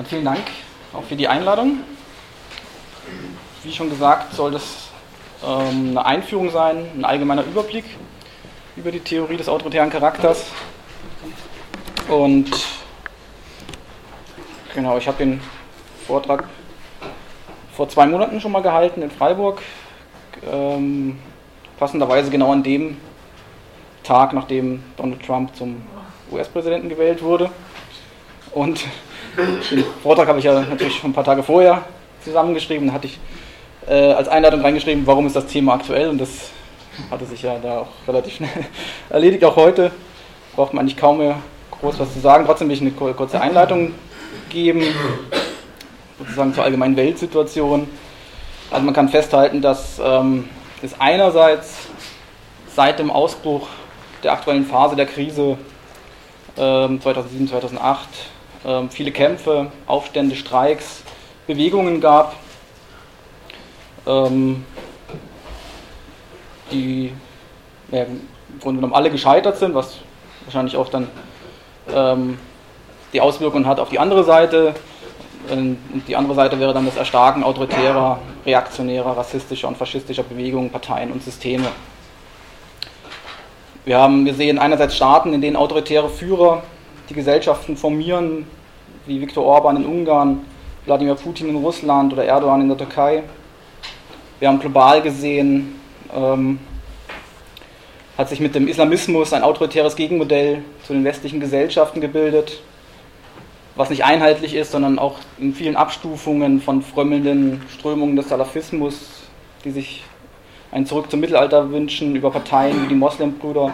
Dann vielen Dank auch für die Einladung. Wie schon gesagt, soll das ähm, eine Einführung sein, ein allgemeiner Überblick über die Theorie des autoritären Charakters. Und genau, ich habe den Vortrag vor zwei Monaten schon mal gehalten in Freiburg. Ähm, passenderweise genau an dem Tag, nachdem Donald Trump zum US-Präsidenten gewählt wurde. Und den Vortrag habe ich ja natürlich schon ein paar Tage vorher zusammengeschrieben. Da hatte ich äh, als Einladung reingeschrieben, warum ist das Thema aktuell. Und das hatte sich ja da auch relativ schnell erledigt. Auch heute braucht man eigentlich kaum mehr groß was zu sagen. Trotzdem will ich eine kurze Einleitung geben, sozusagen zur allgemeinen Weltsituation. Also man kann festhalten, dass ähm, es einerseits seit dem Ausbruch der aktuellen Phase der Krise ähm, 2007, 2008 ähm, viele Kämpfe, Aufstände, Streiks, Bewegungen gab, ähm, die ja, im Grunde genommen alle gescheitert sind, was wahrscheinlich auch dann ähm, die Auswirkungen hat auf die andere Seite. Und die andere Seite wäre dann das Erstarken autoritärer, reaktionärer, rassistischer und faschistischer Bewegungen, Parteien und Systeme. Wir, haben, wir sehen einerseits Staaten, in denen autoritäre Führer die Gesellschaften formieren, wie Viktor Orban in Ungarn, Wladimir Putin in Russland oder Erdogan in der Türkei. Wir haben global gesehen, ähm, hat sich mit dem Islamismus ein autoritäres Gegenmodell zu den westlichen Gesellschaften gebildet, was nicht einheitlich ist, sondern auch in vielen Abstufungen von frömmelnden Strömungen des Salafismus, die sich ein Zurück zum Mittelalter wünschen, über Parteien wie die Moslembrüder,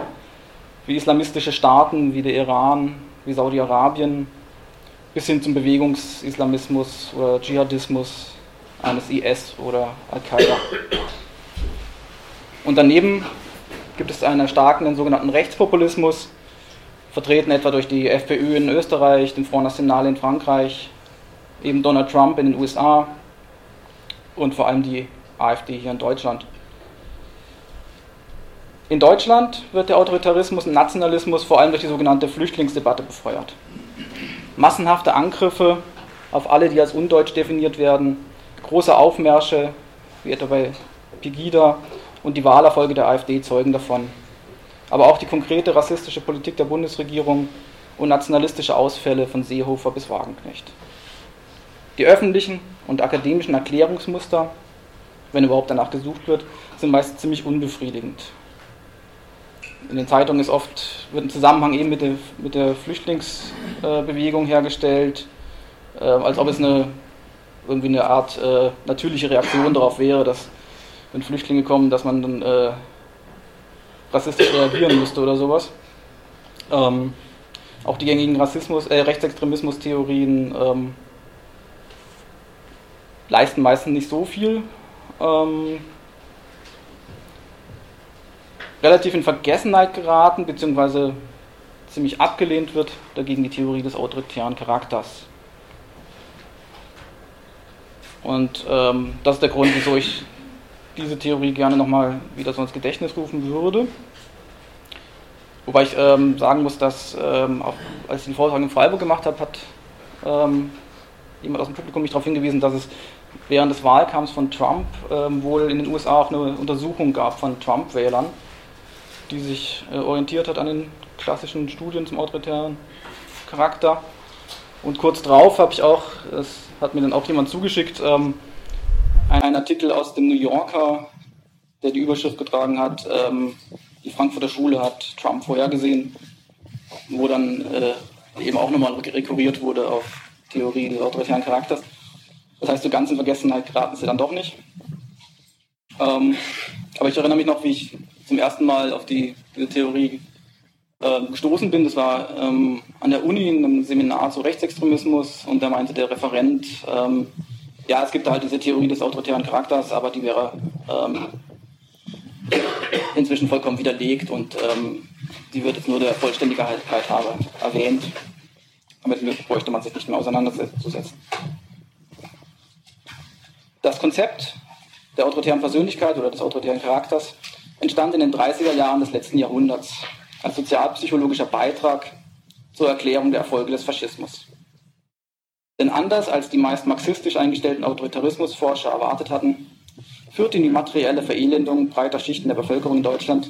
wie islamistische Staaten wie der Iran, wie Saudi-Arabien, bis hin zum Bewegungsislamismus oder Dschihadismus eines IS oder Al-Qaida. Und daneben gibt es einen erstarkenden sogenannten Rechtspopulismus, vertreten etwa durch die FPÖ in Österreich, den Front National in Frankreich, eben Donald Trump in den USA und vor allem die AfD hier in Deutschland. In Deutschland wird der Autoritarismus und Nationalismus vor allem durch die sogenannte Flüchtlingsdebatte befeuert. Massenhafte Angriffe auf alle, die als undeutsch definiert werden, große Aufmärsche, wie etwa bei Pegida, und die Wahlerfolge der AfD zeugen davon. Aber auch die konkrete rassistische Politik der Bundesregierung und nationalistische Ausfälle von Seehofer bis Wagenknecht. Die öffentlichen und akademischen Erklärungsmuster, wenn überhaupt danach gesucht wird, sind meist ziemlich unbefriedigend in den Zeitungen ist oft, wird ein Zusammenhang eben mit der, mit der Flüchtlingsbewegung hergestellt, äh, als ob es eine, irgendwie eine Art äh, natürliche Reaktion darauf wäre, dass wenn Flüchtlinge kommen, dass man dann äh, rassistisch reagieren müsste oder sowas. Ähm, auch die gängigen Rassismus, äh, Rechtsextremismus-Theorien ähm, leisten meistens nicht so viel. Ähm, relativ in Vergessenheit geraten, beziehungsweise ziemlich abgelehnt wird, dagegen die Theorie des autoritären Charakters. Und ähm, das ist der Grund, wieso ich diese Theorie gerne nochmal wieder so ins Gedächtnis rufen würde. Wobei ich ähm, sagen muss, dass ähm, auch als ich den Vortrag in Freiburg gemacht habe, hat ähm, jemand aus dem Publikum mich darauf hingewiesen, dass es während des Wahlkampfs von Trump ähm, wohl in den USA auch eine Untersuchung gab von Trump-Wählern, die sich äh, orientiert hat an den klassischen Studien zum autoritären Charakter. Und kurz drauf habe ich auch, es hat mir dann auch jemand zugeschickt, ähm, einen Artikel aus dem New Yorker, der die Überschrift getragen hat, ähm, die Frankfurter Schule hat Trump vorhergesehen, wo dann äh, eben auch nochmal rekurriert wurde auf Theorie des autoritären Charakters. Das heißt, so ganz in Vergessenheit geraten sie dann doch nicht. Ähm, aber ich erinnere mich noch, wie ich zum ersten Mal auf die, diese Theorie äh, gestoßen bin. Das war ähm, an der Uni in einem Seminar zu Rechtsextremismus und da meinte der Referent, ähm, ja, es gibt halt diese Theorie des autoritären Charakters, aber die wäre ähm, inzwischen vollkommen widerlegt und ähm, die wird jetzt nur der Vollständigkeit halber erwähnt. Damit bräuchte man sich nicht mehr auseinanderzusetzen. Das Konzept der autoritären Persönlichkeit oder des autoritären Charakters entstand in den 30er Jahren des letzten Jahrhunderts als sozialpsychologischer Beitrag zur Erklärung der Erfolge des Faschismus. Denn anders als die meist marxistisch eingestellten Autoritarismusforscher erwartet hatten, führt die materielle Verelendung breiter Schichten der Bevölkerung in Deutschland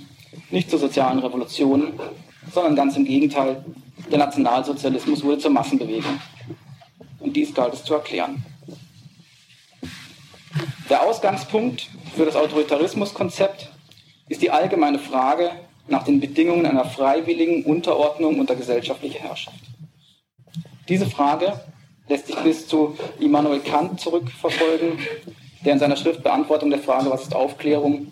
nicht zur sozialen Revolution, sondern ganz im Gegenteil, der Nationalsozialismus wurde zur Massenbewegung. Und dies galt es zu erklären. Der Ausgangspunkt für das Autoritarismuskonzept ist die allgemeine Frage nach den Bedingungen einer freiwilligen Unterordnung unter gesellschaftliche Herrschaft. Diese Frage lässt sich bis zu Immanuel Kant zurückverfolgen, der in seiner Schrift Beantwortung der Frage, was ist Aufklärung,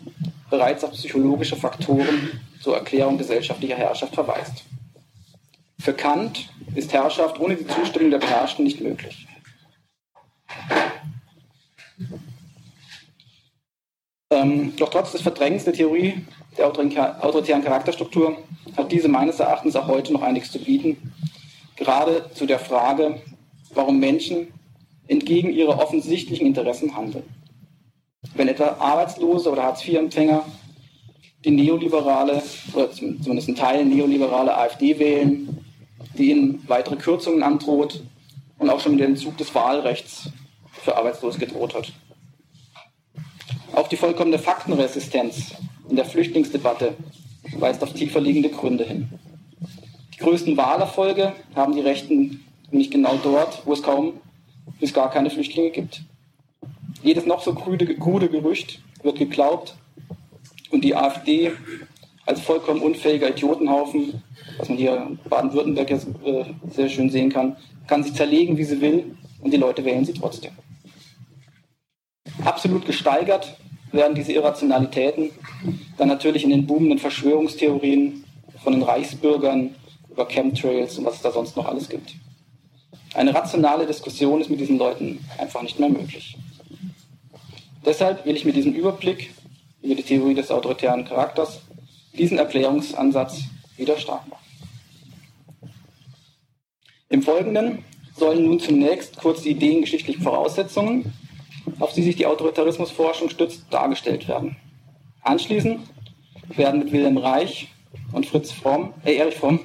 bereits auf psychologische Faktoren zur Erklärung gesellschaftlicher Herrschaft verweist. Für Kant ist Herrschaft ohne die Zustimmung der Beherrschten nicht möglich. Ähm, doch trotz des Verdrängens der Theorie der autoritären Charakterstruktur hat diese meines Erachtens auch heute noch einiges zu bieten, gerade zu der Frage, warum Menschen entgegen ihrer offensichtlichen Interessen handeln. Wenn etwa Arbeitslose oder Hartz-IV-Empfänger die neoliberale, oder zumindest ein Teil neoliberale AfD wählen, die ihnen weitere Kürzungen androht und auch schon mit dem Entzug des Wahlrechts für Arbeitslose gedroht hat. Auch die vollkommene Faktenresistenz in der Flüchtlingsdebatte weist auf tiefer liegende Gründe hin. Die größten Wahlerfolge haben die Rechten nicht genau dort, wo es kaum bis gar keine Flüchtlinge gibt. Jedes noch so krude, krude Gerücht wird geglaubt und die AfD als vollkommen unfähiger Idiotenhaufen, was man hier in Baden-Württemberg jetzt äh, sehr schön sehen kann, kann sich zerlegen, wie sie will und die Leute wählen sie trotzdem. Absolut gesteigert werden diese Irrationalitäten dann natürlich in den boomenden Verschwörungstheorien von den Reichsbürgern über Chemtrails und was es da sonst noch alles gibt. Eine rationale Diskussion ist mit diesen Leuten einfach nicht mehr möglich. Deshalb will ich mit diesem Überblick über die Theorie des autoritären Charakters diesen Erklärungsansatz wieder stark machen. Im Folgenden sollen nun zunächst kurz die ideengeschichtlichen Voraussetzungen, auf die sich die Autoritarismusforschung stützt, dargestellt werden. Anschließend werden mit Wilhelm Reich und Fritz Fromm, äh, Erich Fromm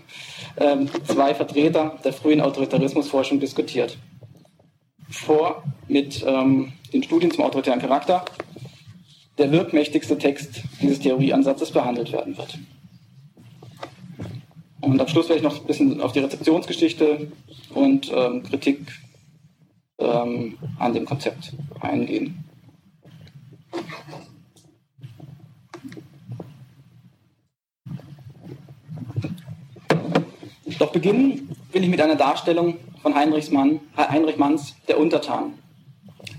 äh, zwei Vertreter der frühen Autoritarismusforschung diskutiert. Vor mit ähm, den Studien zum autoritären Charakter der wirkmächtigste Text dieses Theorieansatzes behandelt werden wird. Und am Schluss werde ich noch ein bisschen auf die Rezeptionsgeschichte und ähm, Kritik ähm, an dem Konzept eingehen. Doch beginnen will ich mit einer Darstellung von Heinrich, Mann, Heinrich Manns Der Untertan,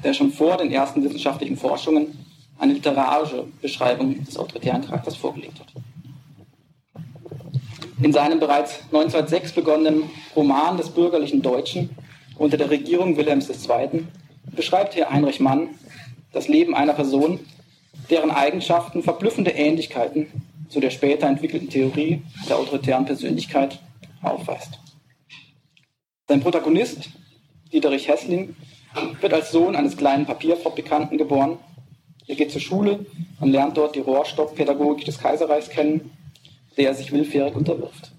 der schon vor den ersten wissenschaftlichen Forschungen eine literarische Beschreibung des autoritären Charakters vorgelegt hat. In seinem bereits 1906 begonnenen Roman des bürgerlichen Deutschen unter der Regierung Wilhelms II. beschreibt Herr Heinrich Mann das Leben einer Person, deren Eigenschaften verblüffende Ähnlichkeiten zu der später entwickelten Theorie der autoritären Persönlichkeit aufweist. Sein Protagonist, Dieterich Hessling, wird als Sohn eines kleinen Papierfabrikanten geboren. Er geht zur Schule und lernt dort die Rohrstockpädagogik des Kaiserreichs kennen, der er sich willfährig unterwirft.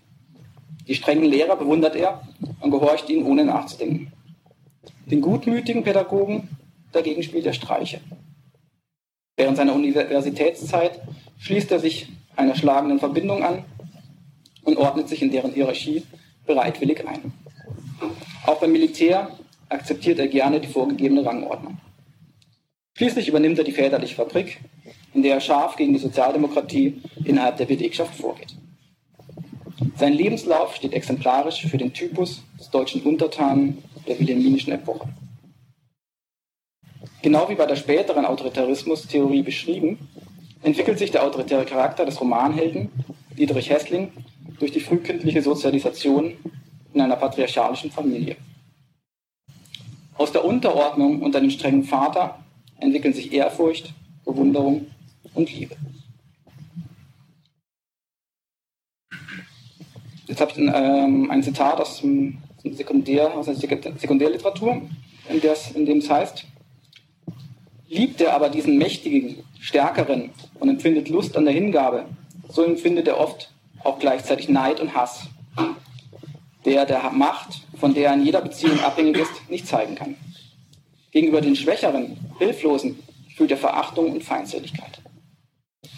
Die strengen Lehrer bewundert er und gehorcht ihnen ohne nachzudenken. Den gutmütigen Pädagogen dagegen spielt er Streiche. Während seiner Universitätszeit schließt er sich einer schlagenden Verbindung an und ordnet sich in deren Hierarchie bereitwillig ein. Auch beim Militär akzeptiert er gerne die vorgegebene Rangordnung. Schließlich übernimmt er die väterliche Fabrik, in der er scharf gegen die Sozialdemokratie innerhalb der Belegschaft vorgeht. Sein Lebenslauf steht exemplarisch für den Typus des deutschen Untertanen der wilhelminischen Epoche. Genau wie bei der späteren Autoritarismus-Theorie beschrieben, entwickelt sich der autoritäre Charakter des Romanhelden Dietrich Hessling durch die frühkindliche Sozialisation in einer patriarchalischen Familie. Aus der Unterordnung unter den strengen Vater entwickeln sich Ehrfurcht, Bewunderung und Liebe. Jetzt habe ich ein, ähm, ein Zitat aus, dem Sekundär, aus der Sekundärliteratur, in, in dem es heißt, liebt er aber diesen mächtigen, stärkeren und empfindet Lust an der Hingabe, so empfindet er oft auch gleichzeitig Neid und Hass. Der, der Macht von der er in jeder Beziehung abhängig ist, nicht zeigen kann. Gegenüber den Schwächeren, Hilflosen, fühlt er Verachtung und Feindseligkeit.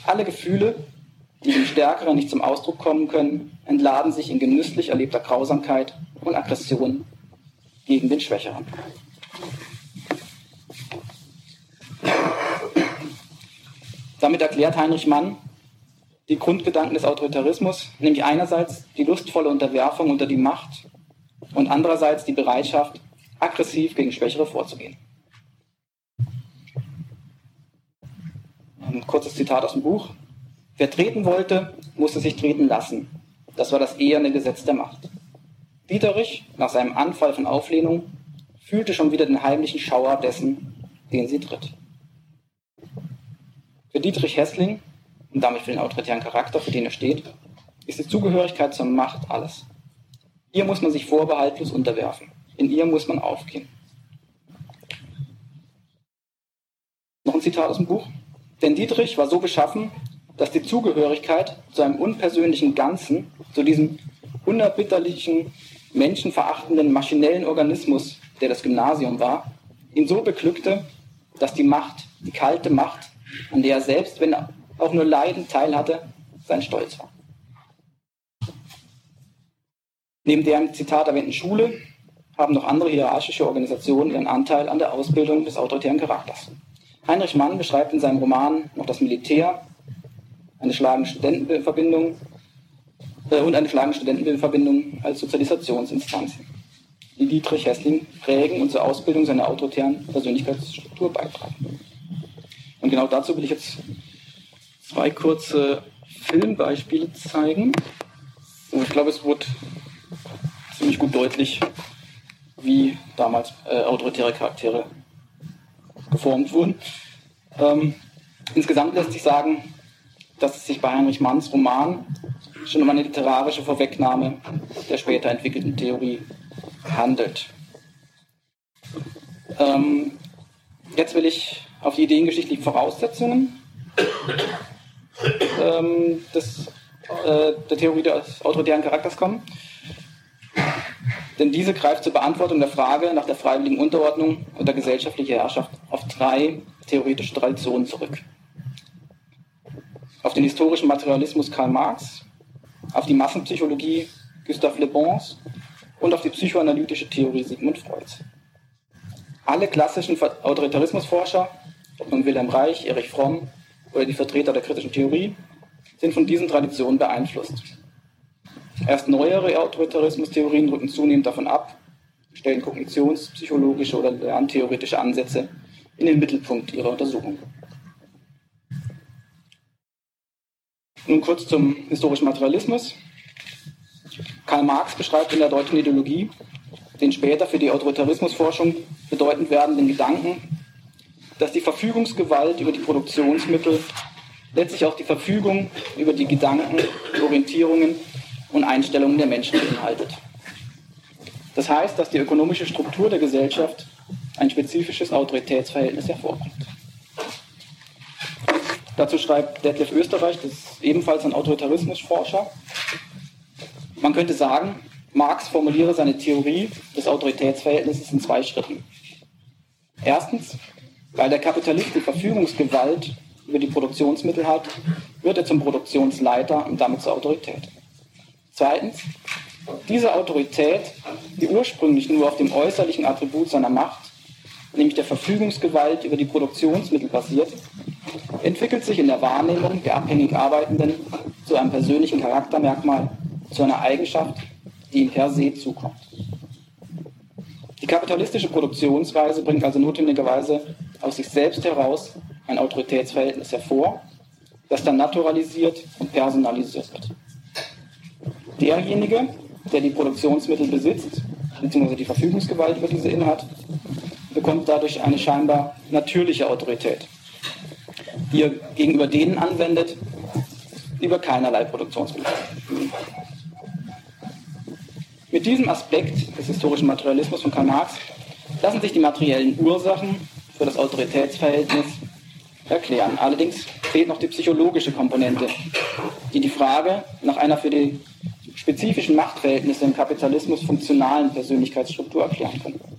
Alle Gefühle, die dem Stärkeren nicht zum Ausdruck kommen können, entladen sich in genüsslich erlebter Grausamkeit und Aggression gegen den Schwächeren. Damit erklärt Heinrich Mann die Grundgedanken des Autoritarismus, nämlich einerseits die lustvolle Unterwerfung unter die Macht und andererseits die Bereitschaft, aggressiv gegen Schwächere vorzugehen. Ein kurzes Zitat aus dem Buch. Wer treten wollte, musste sich treten lassen. Das war das eherne Gesetz der Macht. Dieterich, nach seinem Anfall von Auflehnung, fühlte schon wieder den heimlichen Schauer dessen, den sie tritt. Für Dietrich Hessling, und damit für den autoritären Charakter, für den er steht, ist die Zugehörigkeit zur Macht alles. Ihr muss man sich vorbehaltlos unterwerfen. In ihr muss man aufgehen. Noch ein Zitat aus dem Buch. Denn Dietrich war so beschaffen, dass die Zugehörigkeit zu einem unpersönlichen Ganzen, zu diesem unerbitterlichen, menschenverachtenden, maschinellen Organismus, der das Gymnasium war, ihn so beglückte, dass die Macht, die kalte Macht, an der er selbst, wenn auch nur leidend teilhatte, sein Stolz war. Neben der im Zitat erwähnten Schule haben noch andere hierarchische Organisationen ihren Anteil an der Ausbildung des autoritären Charakters. Heinrich Mann beschreibt in seinem Roman noch das Militär, eine schlagende Studentenverbindung und eine schlagende Studentenverbindung als Sozialisationsinstanz, die Dietrich Hessling prägen und zur Ausbildung seiner autoritären Persönlichkeitsstruktur beitragen. Und genau dazu will ich jetzt zwei kurze Filmbeispiele zeigen. So, ich glaube, es wurde ziemlich gut deutlich, wie damals äh, autoritäre Charaktere geformt wurden. Ähm, insgesamt lässt sich sagen, dass es sich bei Heinrich Manns Roman schon um eine literarische Vorwegnahme der später entwickelten Theorie handelt. Ähm, jetzt will ich auf die ideengeschichtlichen Voraussetzungen ähm, des, äh, der Theorie des autoritären Charakters kommen. Denn diese greift zur Beantwortung der Frage nach der freiwilligen Unterordnung und der gesellschaftlichen Herrschaft auf drei theoretische Traditionen zurück. Auf den historischen Materialismus Karl Marx, auf die Massenpsychologie Gustave Le Bons und auf die psychoanalytische Theorie Sigmund Freuds. Alle klassischen Autoritarismusforscher, ob nun Wilhelm Reich, Erich Fromm oder die Vertreter der kritischen Theorie, sind von diesen Traditionen beeinflusst. Erst neuere Autoritarismus-Theorien rücken zunehmend davon ab, stellen kognitionspsychologische oder lerntheoretische Ansätze in den Mittelpunkt ihrer Untersuchung. Nun kurz zum historischen Materialismus. Karl Marx beschreibt in der deutschen Ideologie den später für die Autoritarismusforschung bedeutend werdenden Gedanken, dass die Verfügungsgewalt über die Produktionsmittel letztlich auch die Verfügung über die Gedanken, Orientierungen und Einstellungen der Menschen beinhaltet. Das heißt, dass die ökonomische Struktur der Gesellschaft ein spezifisches Autoritätsverhältnis hervorbringt. Dazu schreibt Detlef Österreich, das ist ebenfalls ein Autoritarismusforscher. Man könnte sagen, Marx formuliere seine Theorie des Autoritätsverhältnisses in zwei Schritten. Erstens, weil der Kapitalist die Verfügungsgewalt über die Produktionsmittel hat, wird er zum Produktionsleiter und damit zur Autorität. Zweitens, diese Autorität, die ursprünglich nur auf dem äußerlichen Attribut seiner Macht, nämlich der Verfügungsgewalt über die Produktionsmittel basiert, entwickelt sich in der Wahrnehmung der abhängig Arbeitenden zu einem persönlichen Charaktermerkmal, zu einer Eigenschaft, die ihm per se zukommt. Die kapitalistische Produktionsweise bringt also notwendigerweise aus sich selbst heraus ein Autoritätsverhältnis hervor, das dann naturalisiert und personalisiert wird derjenige, der die Produktionsmittel besitzt, beziehungsweise die Verfügungsgewalt über diese innehat, bekommt dadurch eine scheinbar natürliche Autorität, die er gegenüber denen anwendet, die über keinerlei Produktionsmittel. Mit diesem Aspekt des historischen Materialismus von Karl Marx lassen sich die materiellen Ursachen für das Autoritätsverhältnis erklären. Allerdings fehlt noch die psychologische Komponente, die die Frage nach einer für die spezifischen Machtverhältnisse im Kapitalismus funktionalen Persönlichkeitsstruktur erklären können.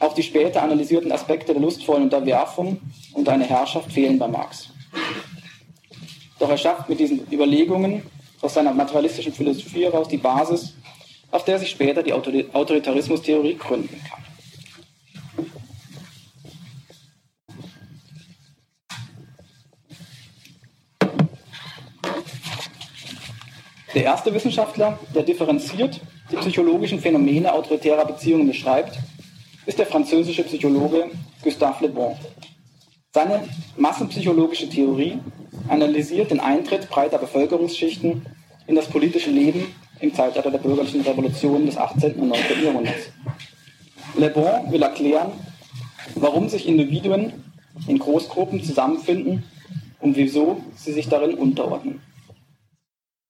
Auch die später analysierten Aspekte der lustvollen Unterwerfung und eine Herrschaft fehlen bei Marx. Doch er schafft mit diesen Überlegungen aus seiner materialistischen Philosophie heraus die Basis, auf der sich später die Autoritarismustheorie gründen kann. Der erste Wissenschaftler, der differenziert die psychologischen Phänomene autoritärer Beziehungen beschreibt, ist der französische Psychologe Gustave Le Bon. Seine massenpsychologische Theorie analysiert den Eintritt breiter Bevölkerungsschichten in das politische Leben im Zeitalter der bürgerlichen Revolution des 18. und 19. Jahrhunderts. Le Bon will erklären, warum sich Individuen in Großgruppen zusammenfinden und wieso sie sich darin unterordnen.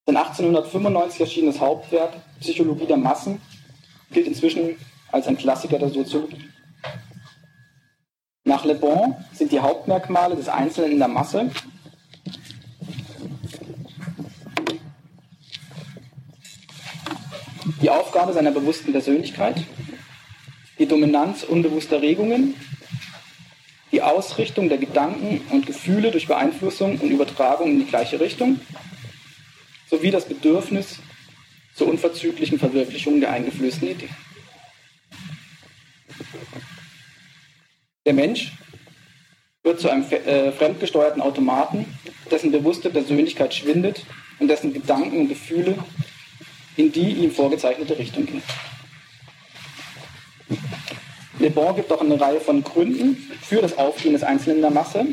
Sein 1895 erschienenes Hauptwerk Psychologie der Massen gilt inzwischen als ein Klassiker der Soziologie. Nach Le Bon sind die Hauptmerkmale des Einzelnen in der Masse die Aufgabe seiner bewussten Persönlichkeit, die Dominanz unbewusster Regungen, die Ausrichtung der Gedanken und Gefühle durch Beeinflussung und Übertragung in die gleiche Richtung, sowie das Bedürfnis zur unverzüglichen Verwirklichung der eingeflößten Idee. Der Mensch wird zu einem äh, fremdgesteuerten Automaten, dessen bewusste Persönlichkeit schwindet und dessen Gedanken und Gefühle in die ihm vorgezeichnete Richtung gehen. Le Bon gibt auch eine Reihe von Gründen für das Aufgehen des Einzelnen in der Masse.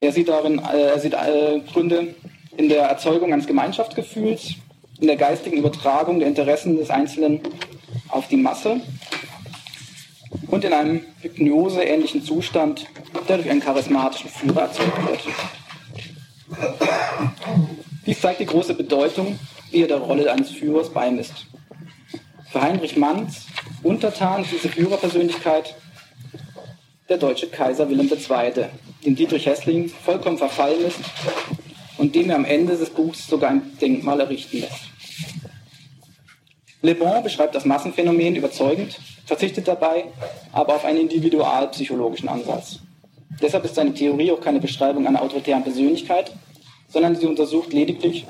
Er sieht darin äh, er sieht, äh, Gründe in der Erzeugung eines Gemeinschaftsgefühls, in der geistigen Übertragung der Interessen des Einzelnen auf die Masse und in einem hypnoseähnlichen Zustand, der durch einen charismatischen Führer erzeugt wird. Dies zeigt die große Bedeutung, die er der Rolle eines Führers beimisst. Für Heinrich Manns Untertan ist diese Führerpersönlichkeit der deutsche Kaiser Wilhelm II., dem Dietrich Hessling vollkommen verfallen ist und dem er am Ende des Buchs sogar ein Denkmal errichten lässt. Le Bon beschreibt das Massenphänomen überzeugend, verzichtet dabei aber auf einen individualpsychologischen Ansatz. Deshalb ist seine Theorie auch keine Beschreibung einer autoritären Persönlichkeit, sondern sie untersucht lediglich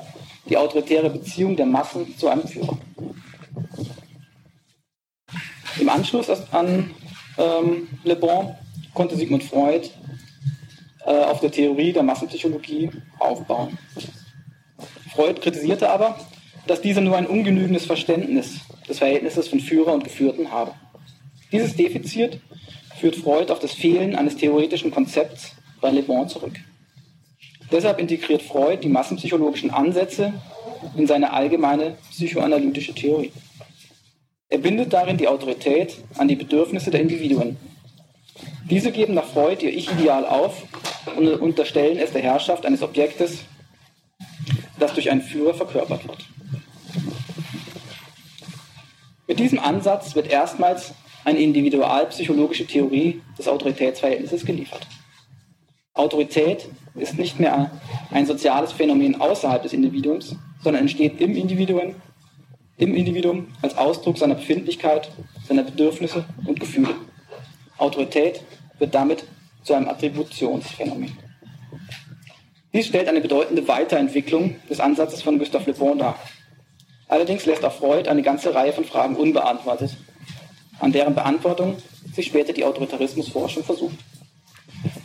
die autoritäre Beziehung der Massen zu einem Führer. Im Anschluss an ähm, Le Bon konnte Sigmund Freud äh, auf der Theorie der Massenpsychologie aufbauen. Freud kritisierte aber, dass diese nur ein ungenügendes Verständnis des Verhältnisses von Führer und Geführten habe. Dieses Defizit führt Freud auf das Fehlen eines theoretischen Konzepts bei Le Bon zurück. Deshalb integriert Freud die massenpsychologischen Ansätze in seine allgemeine psychoanalytische Theorie. Er bindet darin die Autorität an die Bedürfnisse der Individuen. Diese geben nach Freud ihr Ich-Ideal auf und unterstellen es der Herrschaft eines Objektes, das durch einen Führer verkörpert wird. Mit diesem Ansatz wird erstmals eine individualpsychologische Theorie des Autoritätsverhältnisses geliefert. Autorität ist nicht mehr ein soziales Phänomen außerhalb des Individuums, sondern entsteht im Individuum, im Individuum als Ausdruck seiner Befindlichkeit, seiner Bedürfnisse und Gefühle. Autorität wird damit zu einem Attributionsphänomen. Dies stellt eine bedeutende Weiterentwicklung des Ansatzes von Gustave Le Bon dar. Allerdings lässt auch Freud eine ganze Reihe von Fragen unbeantwortet, an deren Beantwortung sich später die Autoritarismusforschung versucht.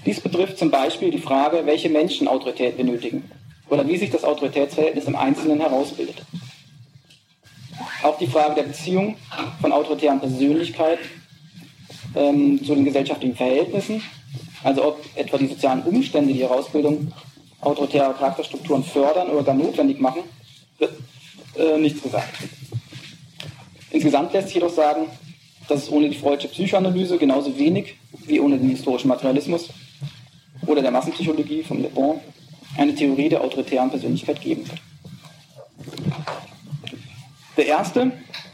Dies betrifft zum Beispiel die Frage, welche Menschen Autorität benötigen oder wie sich das Autoritätsverhältnis im Einzelnen herausbildet. Auch die Frage der Beziehung von autoritären Persönlichkeit ähm, zu den gesellschaftlichen Verhältnissen, also ob etwa die sozialen Umstände die Herausbildung autoritärer Charakterstrukturen fördern oder gar notwendig machen, wird äh, nichts gesagt. Insgesamt lässt sich jedoch sagen, dass es ohne die freudische Psychoanalyse genauso wenig wie ohne den historischen Materialismus oder der Massenpsychologie von Le Bon eine Theorie der autoritären Persönlichkeit geben wird. Der erste,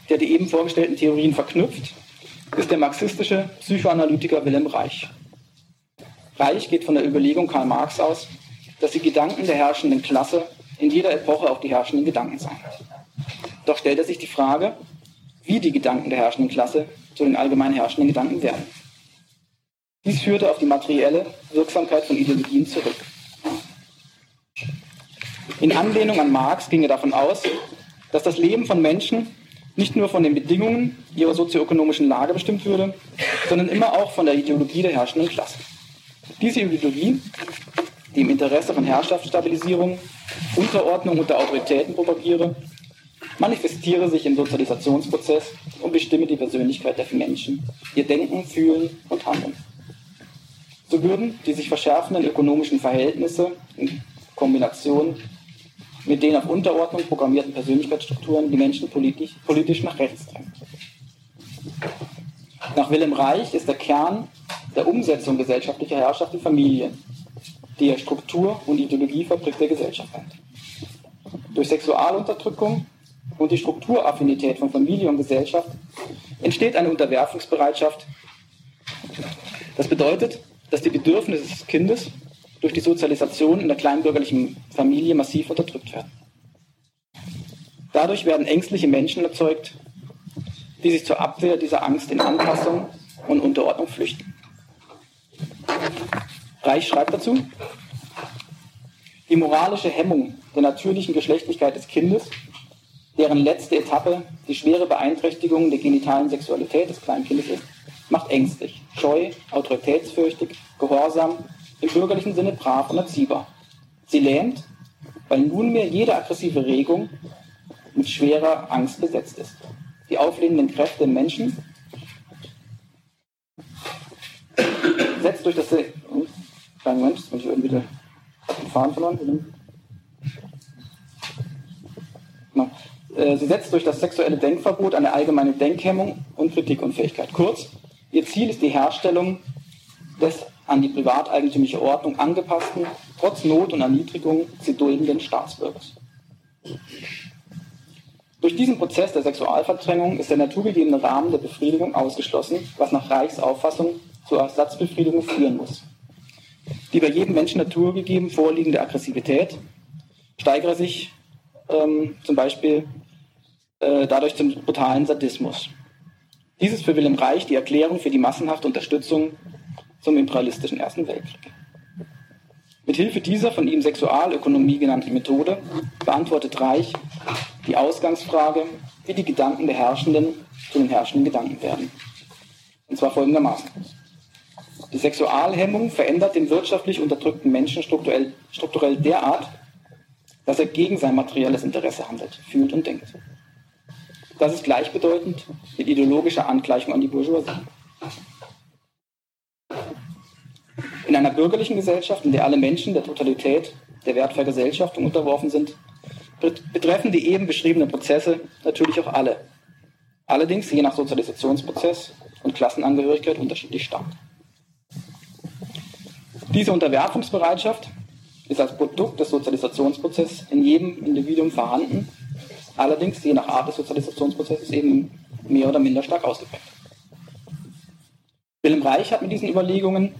der die eben vorgestellten Theorien verknüpft, ist der marxistische Psychoanalytiker Wilhelm Reich. Reich geht von der Überlegung Karl Marx aus, dass die Gedanken der herrschenden Klasse in jeder Epoche auch die herrschenden Gedanken seien. Doch stellt er sich die Frage, wie die Gedanken der herrschenden Klasse zu den allgemein herrschenden Gedanken werden. Dies führte auf die materielle Wirksamkeit von Ideologien zurück. In Anlehnung an Marx ging er davon aus, dass das Leben von Menschen nicht nur von den Bedingungen ihrer sozioökonomischen Lage bestimmt würde, sondern immer auch von der Ideologie der herrschenden Klasse. Diese Ideologie, die im Interesse von Herrschaftsstabilisierung, Unterordnung unter Autoritäten propagiere, manifestiere sich im Sozialisationsprozess und bestimme die Persönlichkeit der Menschen, ihr Denken, Fühlen und Handeln. So würden die sich verschärfenden ökonomischen Verhältnisse in Kombination mit den auf Unterordnung programmierten Persönlichkeitsstrukturen die Menschen politisch, politisch nach rechts drängen. Nach Wilhelm Reich ist der Kern der Umsetzung gesellschaftlicher Herrschaft die Familie, die Struktur und Ideologiefabrik der Gesellschaft nennt. Durch Sexualunterdrückung und die Strukturaffinität von Familie und Gesellschaft entsteht eine Unterwerfungsbereitschaft. Das bedeutet, dass die Bedürfnisse des Kindes durch die Sozialisation in der kleinbürgerlichen Familie massiv unterdrückt werden. Dadurch werden ängstliche Menschen erzeugt, die sich zur Abwehr dieser Angst in Anpassung und Unterordnung flüchten. Reich schreibt dazu, die moralische Hemmung der natürlichen Geschlechtlichkeit des Kindes, deren letzte Etappe die schwere Beeinträchtigung der genitalen Sexualität des Kleinkindes ist, macht ängstlich, scheu, autoritätsfürchtig, gehorsam, im bürgerlichen Sinne brav und erziehbar. Sie lähmt, weil nunmehr jede aggressive Regung mit schwerer Angst besetzt ist. Die auflehnenden Kräfte im Menschen setzt durch das... Hm, kleinen Moment, jetzt bin ich irgendwie den Faden verloren. Sie setzt durch das sexuelle Denkverbot eine allgemeine Denkhemmung und Kritikunfähigkeit. Kurz, ihr Ziel ist die Herstellung des an die privateigentümliche Ordnung angepassten, trotz Not und Erniedrigung sie duldenden Staatsbürgers. Durch diesen Prozess der Sexualverdrängung ist der naturgegebene Rahmen der Befriedigung ausgeschlossen, was nach Reichs Auffassung zur Ersatzbefriedigung führen muss. Die bei jedem Menschen naturgegeben vorliegende Aggressivität steigere sich ähm, zum Beispiel äh, dadurch zum brutalen Sadismus. Dies ist für Wilhelm Reich die Erklärung für die massenhafte Unterstützung zum imperialistischen Ersten Weltkrieg. Mithilfe dieser von ihm Sexualökonomie genannten Methode beantwortet Reich die Ausgangsfrage, wie die Gedanken der Herrschenden zu den herrschenden Gedanken werden. Und zwar folgendermaßen. Die Sexualhemmung verändert den wirtschaftlich unterdrückten Menschen strukturell, strukturell derart, dass er gegen sein materielles Interesse handelt, fühlt und denkt. Das ist gleichbedeutend mit ideologischer Angleichung an die Bourgeoisie. In einer bürgerlichen Gesellschaft, in der alle Menschen der Totalität der Wertvergesellschaftung unterworfen sind, betreffen die eben beschriebenen Prozesse natürlich auch alle. Allerdings je nach Sozialisationsprozess und Klassenangehörigkeit unterschiedlich stark. Diese Unterwerfungsbereitschaft ist als Produkt des Sozialisationsprozesses in jedem Individuum vorhanden, allerdings je nach Art des Sozialisationsprozesses eben mehr oder minder stark ausgeprägt. Wilhelm Reich hat mit diesen Überlegungen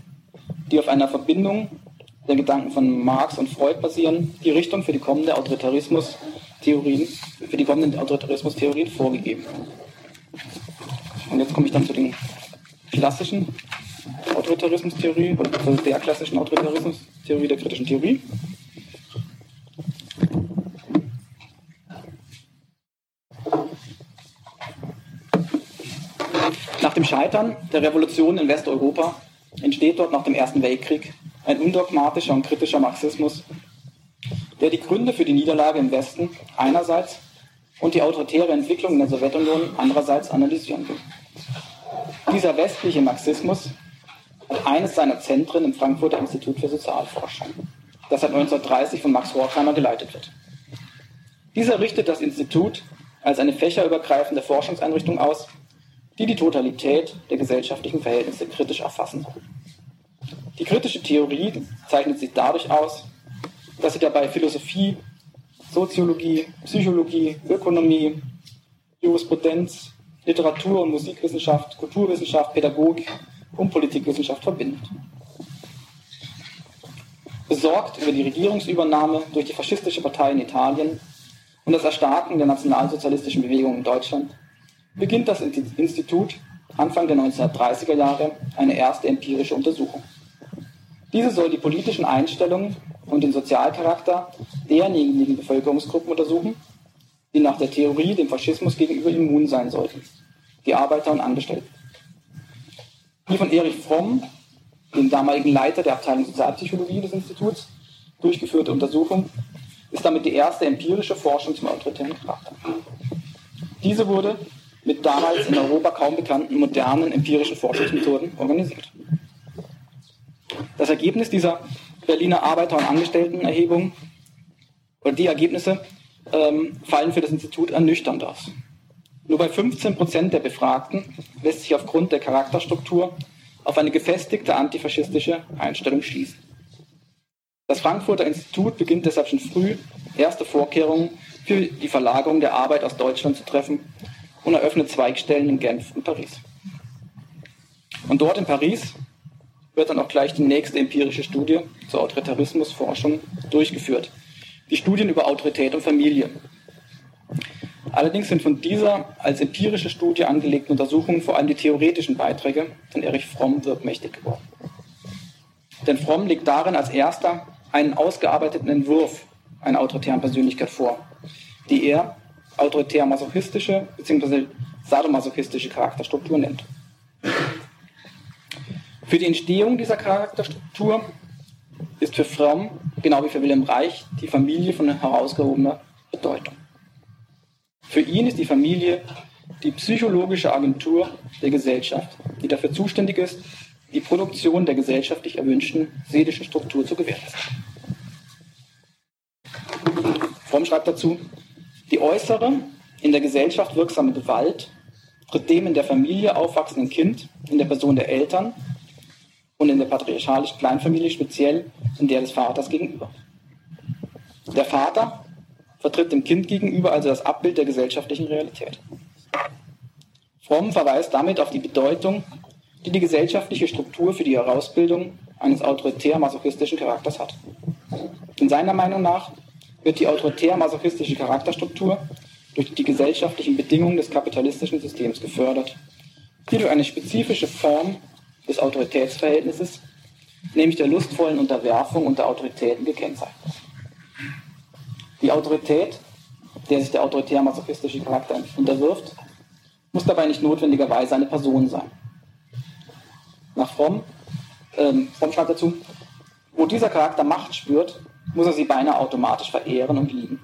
die auf einer Verbindung der Gedanken von Marx und Freud basieren, die Richtung für die kommende Autoritarismus-Theorien, für die kommenden Autoritarismus-Theorien vorgegeben. Und jetzt komme ich dann zu den klassischen Autoritarismus-Theorie, oder der klassischen Autoritarismus-Theorie der kritischen Theorie. Nach dem Scheitern der Revolution in Westeuropa entsteht dort nach dem Ersten Weltkrieg ein undogmatischer und kritischer Marxismus, der die Gründe für die Niederlage im Westen einerseits und die autoritäre Entwicklung in der Sowjetunion andererseits analysieren will. Dieser westliche Marxismus hat eines seiner Zentren im Frankfurter Institut für Sozialforschung, das seit 1930 von Max Horkheimer geleitet wird. Dieser richtet das Institut als eine fächerübergreifende Forschungseinrichtung aus, die die Totalität der gesellschaftlichen Verhältnisse kritisch erfassen. Die kritische Theorie zeichnet sich dadurch aus, dass sie dabei Philosophie, Soziologie, Psychologie, Ökonomie, Jurisprudenz, Literatur- und Musikwissenschaft, Kulturwissenschaft, Pädagogik und Politikwissenschaft verbindet. Besorgt über die Regierungsübernahme durch die faschistische Partei in Italien und das Erstarken der nationalsozialistischen Bewegung in Deutschland beginnt das Institut Anfang der 1930er Jahre eine erste empirische Untersuchung. Diese soll die politischen Einstellungen und den Sozialcharakter derjenigen Bevölkerungsgruppen untersuchen, die nach der Theorie dem Faschismus gegenüber immun sein sollten, die Arbeiter und Angestellten. Die von Erich Fromm, dem damaligen Leiter der Abteilung Sozialpsychologie des Instituts, durchgeführte Untersuchung ist damit die erste empirische Forschung zum autoritären Charakter. Diese wurde mit damals in Europa kaum bekannten modernen empirischen Forschungsmethoden organisiert. Das Ergebnis dieser Berliner Arbeiter- und Angestelltenerhebung oder die Ergebnisse ähm, fallen für das Institut ernüchternd aus. Nur bei 15 Prozent der Befragten lässt sich aufgrund der Charakterstruktur auf eine gefestigte antifaschistische Einstellung schließen. Das Frankfurter Institut beginnt deshalb schon früh, erste Vorkehrungen für die Verlagerung der Arbeit aus Deutschland zu treffen und eröffnet Zweigstellen in Genf und Paris. Und dort in Paris wird dann auch gleich die nächste empirische Studie zur Autoritarismusforschung durchgeführt. Die Studien über Autorität und Familie. Allerdings sind von dieser als empirische Studie angelegten Untersuchung vor allem die theoretischen Beiträge von Erich Fromm wirkmächtig geworden. Denn Fromm legt darin als erster einen ausgearbeiteten Entwurf einer autoritären Persönlichkeit vor, die er autoritär-masochistische bzw. sadomasochistische Charakterstruktur nennt. Für die Entstehung dieser Charakterstruktur ist für Fromm, genau wie für Wilhelm Reich, die Familie von herausgehobener Bedeutung. Für ihn ist die Familie die psychologische Agentur der Gesellschaft, die dafür zuständig ist, die Produktion der gesellschaftlich erwünschten seelischen Struktur zu gewährleisten. Fromm schreibt dazu, die äußere, in der Gesellschaft wirksame Gewalt tritt dem in der Familie aufwachsenden Kind, in der Person der Eltern und in der patriarchalischen Kleinfamilie speziell in der des Vaters gegenüber. Der Vater vertritt dem Kind gegenüber also das Abbild der gesellschaftlichen Realität. Fromm verweist damit auf die Bedeutung die die gesellschaftliche Struktur für die Herausbildung eines autoritär-masochistischen Charakters hat. In seiner Meinung nach wird die autoritär-masochistische Charakterstruktur durch die gesellschaftlichen Bedingungen des kapitalistischen Systems gefördert, die durch eine spezifische Form des Autoritätsverhältnisses, nämlich der lustvollen Unterwerfung unter Autoritäten gekennzeichnet. Die Autorität, der sich der autoritär-masochistische Charakter unterwirft, muss dabei nicht notwendigerweise eine Person sein nach Fromm, ähm, Fromm schreibt dazu, wo dieser Charakter Macht spürt, muss er sie beinahe automatisch verehren und lieben.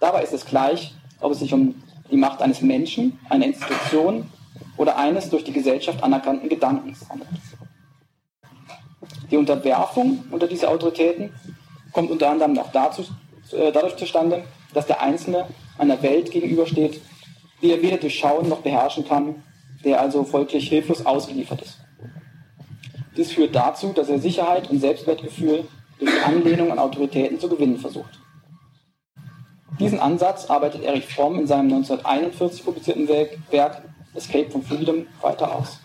Dabei ist es gleich, ob es sich um die Macht eines Menschen, einer Institution oder eines durch die Gesellschaft anerkannten Gedankens handelt. Die Unterwerfung unter diese Autoritäten kommt unter anderem noch dazu, äh, dadurch zustande, dass der Einzelne einer Welt gegenübersteht, die er weder durchschauen noch beherrschen kann, der also folglich hilflos ausgeliefert ist. Dies führt dazu, dass er Sicherheit und Selbstwertgefühl durch Anlehnung an Autoritäten zu gewinnen versucht. Diesen Ansatz arbeitet Erich Fromm in seinem 1941 publizierten Werk Escape from Freedom weiter aus.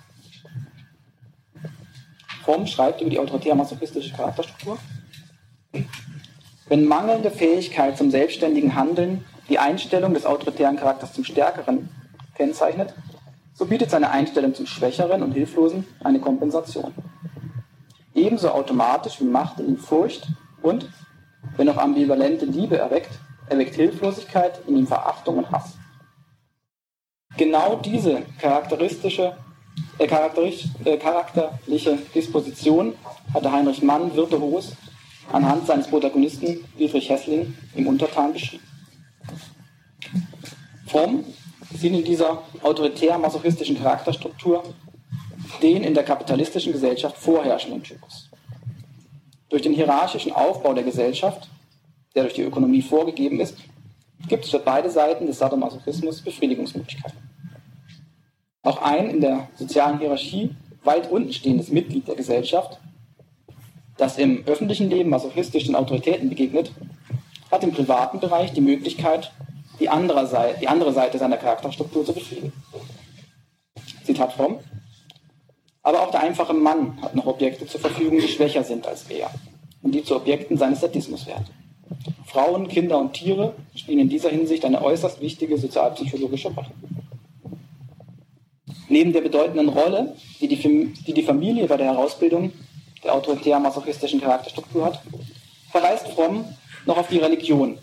Fromm schreibt über die autoritär-masochistische Charakterstruktur. Wenn mangelnde Fähigkeit zum selbstständigen Handeln die Einstellung des autoritären Charakters zum Stärkeren kennzeichnet, so bietet seine Einstellung zum Schwächeren und Hilflosen eine Kompensation ebenso automatisch wie Macht in ihm Furcht und, wenn auch ambivalente Liebe erweckt, erweckt Hilflosigkeit in ihm Verachtung und Hass. Genau diese charakteristische, äh, äh, charakterliche Disposition hatte Heinrich Mann virtuos anhand seines Protagonisten Friedrich Hessling im Untertan beschrieben. Fromm sieht in dieser autoritär-masochistischen Charakterstruktur den in der kapitalistischen Gesellschaft vorherrschenden Typus. Durch den hierarchischen Aufbau der Gesellschaft, der durch die Ökonomie vorgegeben ist, gibt es für beide Seiten des Sadomasochismus Befriedigungsmöglichkeiten. Auch ein in der sozialen Hierarchie weit unten stehendes Mitglied der Gesellschaft, das im öffentlichen Leben masochistischen Autoritäten begegnet, hat im privaten Bereich die Möglichkeit, die andere Seite, die andere Seite seiner Charakterstruktur zu befriedigen. Zitat Fromm. Aber auch der einfache Mann hat noch Objekte zur Verfügung, die schwächer sind als er. und die zu Objekten seines Sadismus werden. Frauen, Kinder und Tiere spielen in dieser Hinsicht eine äußerst wichtige sozialpsychologische Rolle. Neben der bedeutenden Rolle, die die, Familie bei der Herausbildung der autoritär-masochistischen Charakterstruktur hat, verweist Fromm noch auf die Religion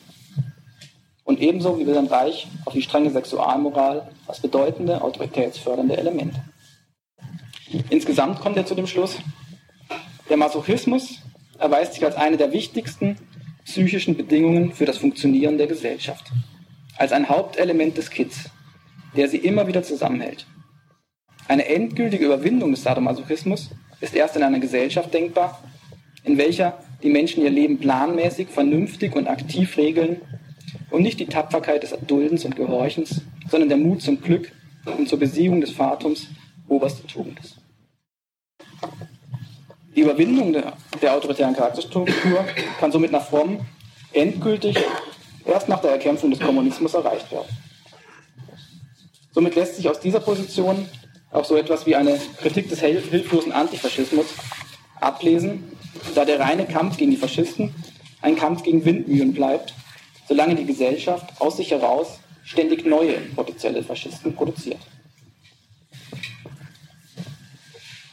und ebenso wie Wilhelm Reich auf die strenge Sexualmoral als bedeutende autoritätsfördernde Elemente. Insgesamt kommt er zu dem Schluss, der Masochismus erweist sich als eine der wichtigsten psychischen Bedingungen für das Funktionieren der Gesellschaft, als ein Hauptelement des Kids, der sie immer wieder zusammenhält. Eine endgültige Überwindung des Sadomasochismus ist erst in einer Gesellschaft denkbar, in welcher die Menschen ihr Leben planmäßig, vernünftig und aktiv regeln und nicht die Tapferkeit des Erduldens und Gehorchens, sondern der Mut zum Glück und zur Besiegung des Fatums oberste Tugend ist. Die Überwindung der, der autoritären Charakterstruktur kann somit nach Fromm endgültig erst nach der Erkämpfung des Kommunismus erreicht werden. Somit lässt sich aus dieser Position auch so etwas wie eine Kritik des hilflosen Antifaschismus ablesen, da der reine Kampf gegen die Faschisten ein Kampf gegen Windmühlen bleibt, solange die Gesellschaft aus sich heraus ständig neue potenzielle Faschisten produziert.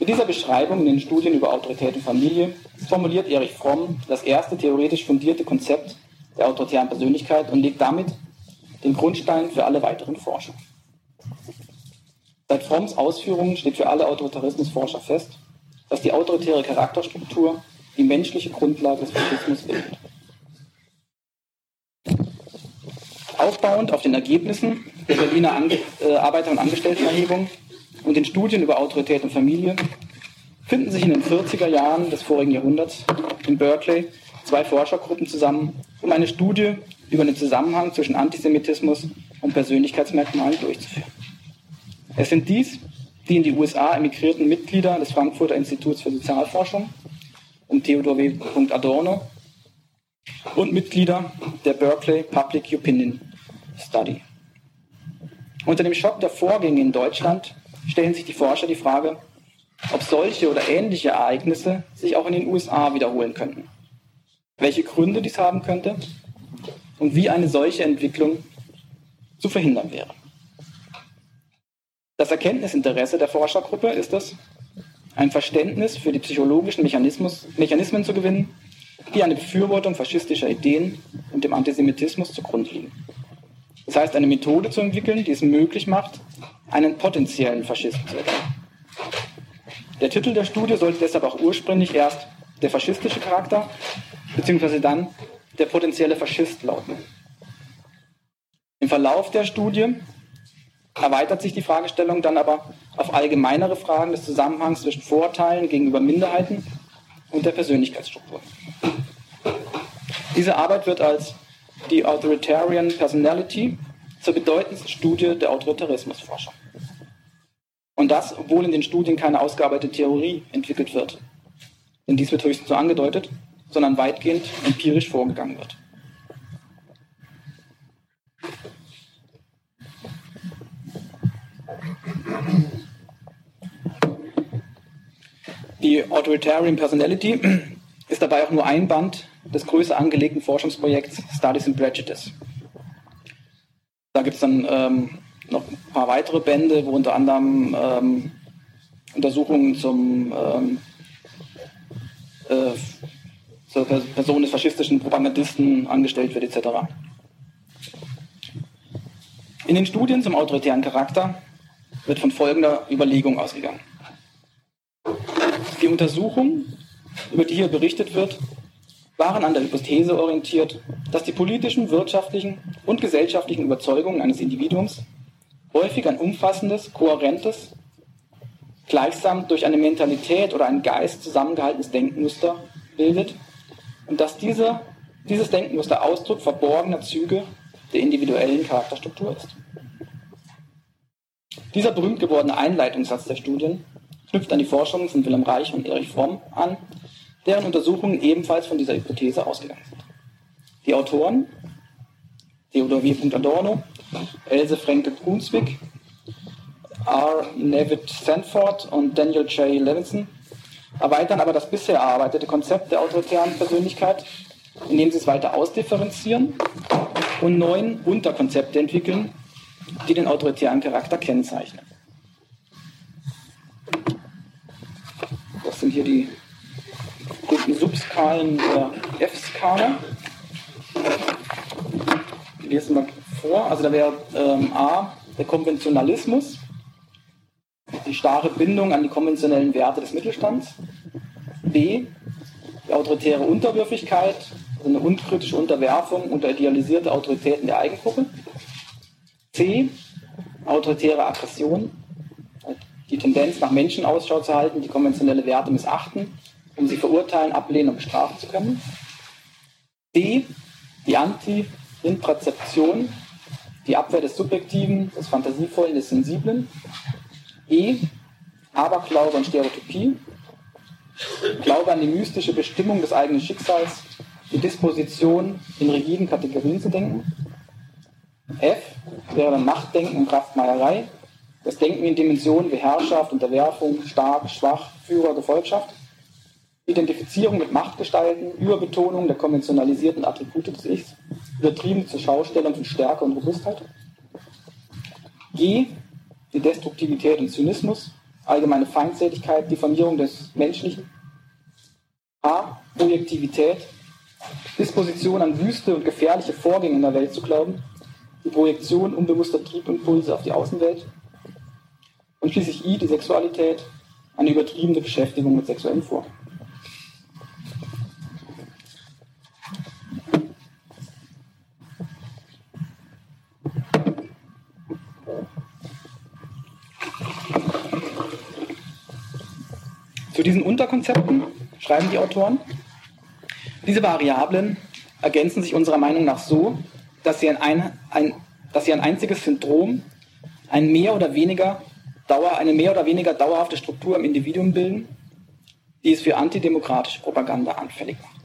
Mit dieser Beschreibung in den Studien über Autorität und Familie formuliert Erich Fromm das erste theoretisch fundierte Konzept der autoritären Persönlichkeit und legt damit den Grundstein für alle weiteren Forschungen. Seit Fromms Ausführungen steht für alle Autoritarismusforscher fest, dass die autoritäre Charakterstruktur die menschliche Grundlage des Faschismus bildet. Aufbauend auf den Ergebnissen der Berliner Ange äh, Arbeiter- und Angestelltenerhebung und den Studien über Autorität und Familie finden sich in den 40er Jahren des vorigen Jahrhunderts in Berkeley zwei Forschergruppen zusammen, um eine Studie über den Zusammenhang zwischen Antisemitismus und Persönlichkeitsmerkmalen durchzuführen. Es sind dies die in die USA emigrierten Mitglieder des Frankfurter Instituts für Sozialforschung um Theodor W. Adorno und Mitglieder der Berkeley Public Opinion Study. Unter dem Schock der Vorgänge in Deutschland stellen sich die Forscher die Frage, ob solche oder ähnliche Ereignisse sich auch in den USA wiederholen könnten, welche Gründe dies haben könnte und wie eine solche Entwicklung zu verhindern wäre. Das Erkenntnisinteresse der Forschergruppe ist es, ein Verständnis für die psychologischen Mechanismen zu gewinnen, die eine Befürwortung faschistischer Ideen und dem Antisemitismus zugrunde liegen. Das heißt, eine Methode zu entwickeln, die es möglich macht, einen potenziellen Faschisten zu erkennen. Der Titel der Studie sollte deshalb auch ursprünglich erst der faschistische Charakter beziehungsweise dann der potenzielle Faschist lauten. Im Verlauf der Studie erweitert sich die Fragestellung dann aber auf allgemeinere Fragen des Zusammenhangs zwischen Vorurteilen gegenüber Minderheiten und der Persönlichkeitsstruktur. Diese Arbeit wird als die Authoritarian Personality zur bedeutendsten Studie der Autoritarismusforschung. Und das, obwohl in den Studien keine ausgearbeitete Theorie entwickelt wird. Denn dies wird höchstens so angedeutet, sondern weitgehend empirisch vorgegangen wird. Die Authoritarian Personality ist dabei auch nur ein Band des größer angelegten Forschungsprojekts Studies in Prejudice. Da gibt es dann ähm, noch ein paar weitere Bände, wo unter anderem ähm, Untersuchungen zum ähm, äh, zur Person des faschistischen Propagandisten angestellt wird, etc. In den Studien zum autoritären Charakter wird von folgender Überlegung ausgegangen. Die Untersuchungen, über die hier berichtet wird, waren an der Hypothese orientiert, dass die politischen, wirtschaftlichen und gesellschaftlichen Überzeugungen eines Individuums häufig ein umfassendes, kohärentes, gleichsam durch eine Mentalität oder einen Geist zusammengehaltenes Denkmuster bildet und dass diese, dieses Denkmuster Ausdruck verborgener Züge der individuellen Charakterstruktur ist. Dieser berühmt gewordene Einleitungssatz der Studien knüpft an die Forschungen von Wilhelm Reich und Erich Fromm an, deren Untersuchungen ebenfalls von dieser Hypothese ausgegangen sind. Die Autoren, Theodor W. Adorno, Else Frenkel-Brunswick, R. Nevitt Sanford und Daniel J. Levinson, erweitern aber das bisher erarbeitete Konzept der autoritären Persönlichkeit, indem sie es weiter ausdifferenzieren und neun Unterkonzepte entwickeln, die den autoritären Charakter kennzeichnen. Das sind hier die Subskalen der F-Skala. Die lesen wir vor. Also da wäre ähm, A, der Konventionalismus, die starre Bindung an die konventionellen Werte des Mittelstands. B, die autoritäre Unterwürfigkeit, also eine unkritische Unterwerfung unter idealisierte Autoritäten der Eigengruppe. C, autoritäre Aggression, die Tendenz nach Menschen Ausschau zu halten, die konventionelle Werte missachten um sie verurteilen, ablehnen und bestrafen zu können. D, die Anti-Intrazeption, die Abwehr des Subjektiven, des Fantasievollen, des Sensiblen. E, Aberglaube und Stereotypie, Glaube an die mystische Bestimmung des eigenen Schicksals, die Disposition, in rigiden Kategorien zu denken. F wäre dann Machtdenken und Kraftmeierei, das Denken in Dimensionen wie Herrschaft, Unterwerfung, stark, schwach, Führer, Gefolgschaft. Identifizierung mit Machtgestalten, Überbetonung der konventionalisierten Attribute des Ichs, übertrieben zur Schaustellung von Stärke und Robustheit. G, die Destruktivität und Zynismus, allgemeine Feindseligkeit, Diffamierung des Menschlichen. H, Projektivität, Disposition an wüste und gefährliche Vorgänge in der Welt zu glauben, die Projektion unbewusster Triebimpulse auf die Außenwelt. Und schließlich I, die Sexualität, eine übertriebene Beschäftigung mit sexuellen Vorgängen. Zu diesen Unterkonzepten schreiben die Autoren, diese Variablen ergänzen sich unserer Meinung nach so, dass sie ein, ein, dass sie ein einziges Syndrom, ein mehr oder weniger Dauer, eine mehr oder weniger dauerhafte Struktur im Individuum bilden, die es für antidemokratische Propaganda anfällig macht.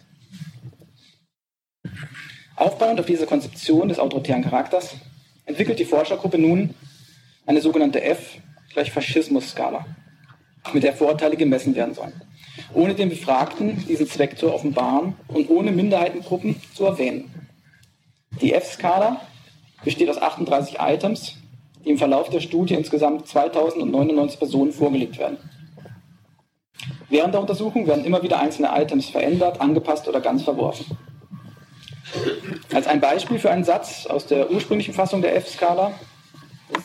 Aufbauend auf diese Konzeption des autoritären Charakters entwickelt die Forschergruppe nun eine sogenannte F gleich Faschismus-Skala mit der Vorurteile gemessen werden sollen, ohne den Befragten diesen Zweck zu offenbaren und ohne Minderheitengruppen zu erwähnen. Die F-Skala besteht aus 38 Items, die im Verlauf der Studie insgesamt 2099 Personen vorgelegt werden. Während der Untersuchung werden immer wieder einzelne Items verändert, angepasst oder ganz verworfen. Als ein Beispiel für einen Satz aus der ursprünglichen Fassung der F-Skala,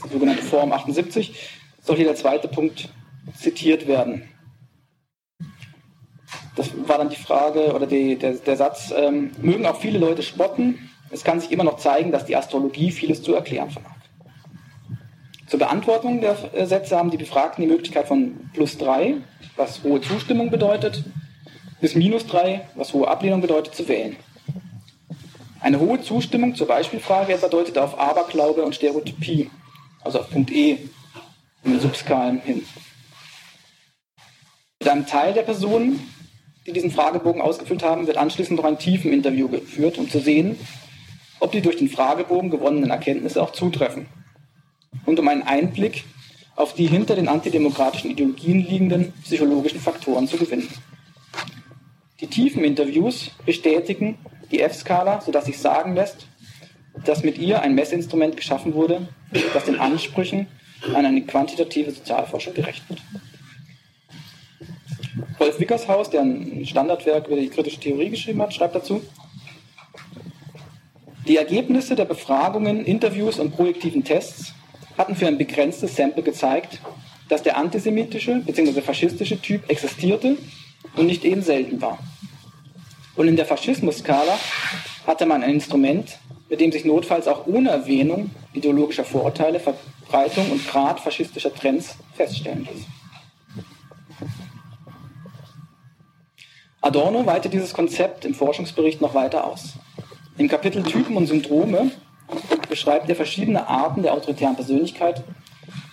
die sogenannte Form 78, soll hier der zweite Punkt zitiert werden. Das war dann die Frage oder die, der, der Satz, ähm, mögen auch viele Leute spotten, es kann sich immer noch zeigen, dass die Astrologie vieles zu erklären vermag. Zur Beantwortung der äh, Sätze haben die Befragten die Möglichkeit von plus 3, was hohe Zustimmung bedeutet, bis minus 3, was hohe Ablehnung bedeutet, zu wählen. Eine hohe Zustimmung zur Beispielfrage etwa deutet auf Aberglaube und Stereotypie, also auf Punkt E in den Subskalen hin. Mit einem Teil der Personen, die diesen Fragebogen ausgefüllt haben, wird anschließend noch ein Tiefeninterview geführt, um zu sehen, ob die durch den Fragebogen gewonnenen Erkenntnisse auch zutreffen. Und um einen Einblick auf die hinter den antidemokratischen Ideologien liegenden psychologischen Faktoren zu gewinnen. Die Tiefeninterviews bestätigen die F-Skala, sodass sich sagen lässt, dass mit ihr ein Messinstrument geschaffen wurde, das den Ansprüchen an eine quantitative Sozialforschung gerecht wird. Rolf Wickershaus, der ein Standardwerk über die kritische Theorie geschrieben hat, schreibt dazu, die Ergebnisse der Befragungen, Interviews und projektiven Tests hatten für ein begrenztes Sample gezeigt, dass der antisemitische bzw. faschistische Typ existierte und nicht eben selten war. Und in der Faschismus-Skala hatte man ein Instrument, mit dem sich notfalls auch ohne Erwähnung ideologischer Vorurteile, Verbreitung und Grad faschistischer Trends feststellen ließ. Adorno weitet dieses Konzept im Forschungsbericht noch weiter aus. Im Kapitel Typen und Syndrome beschreibt er verschiedene Arten der autoritären Persönlichkeit,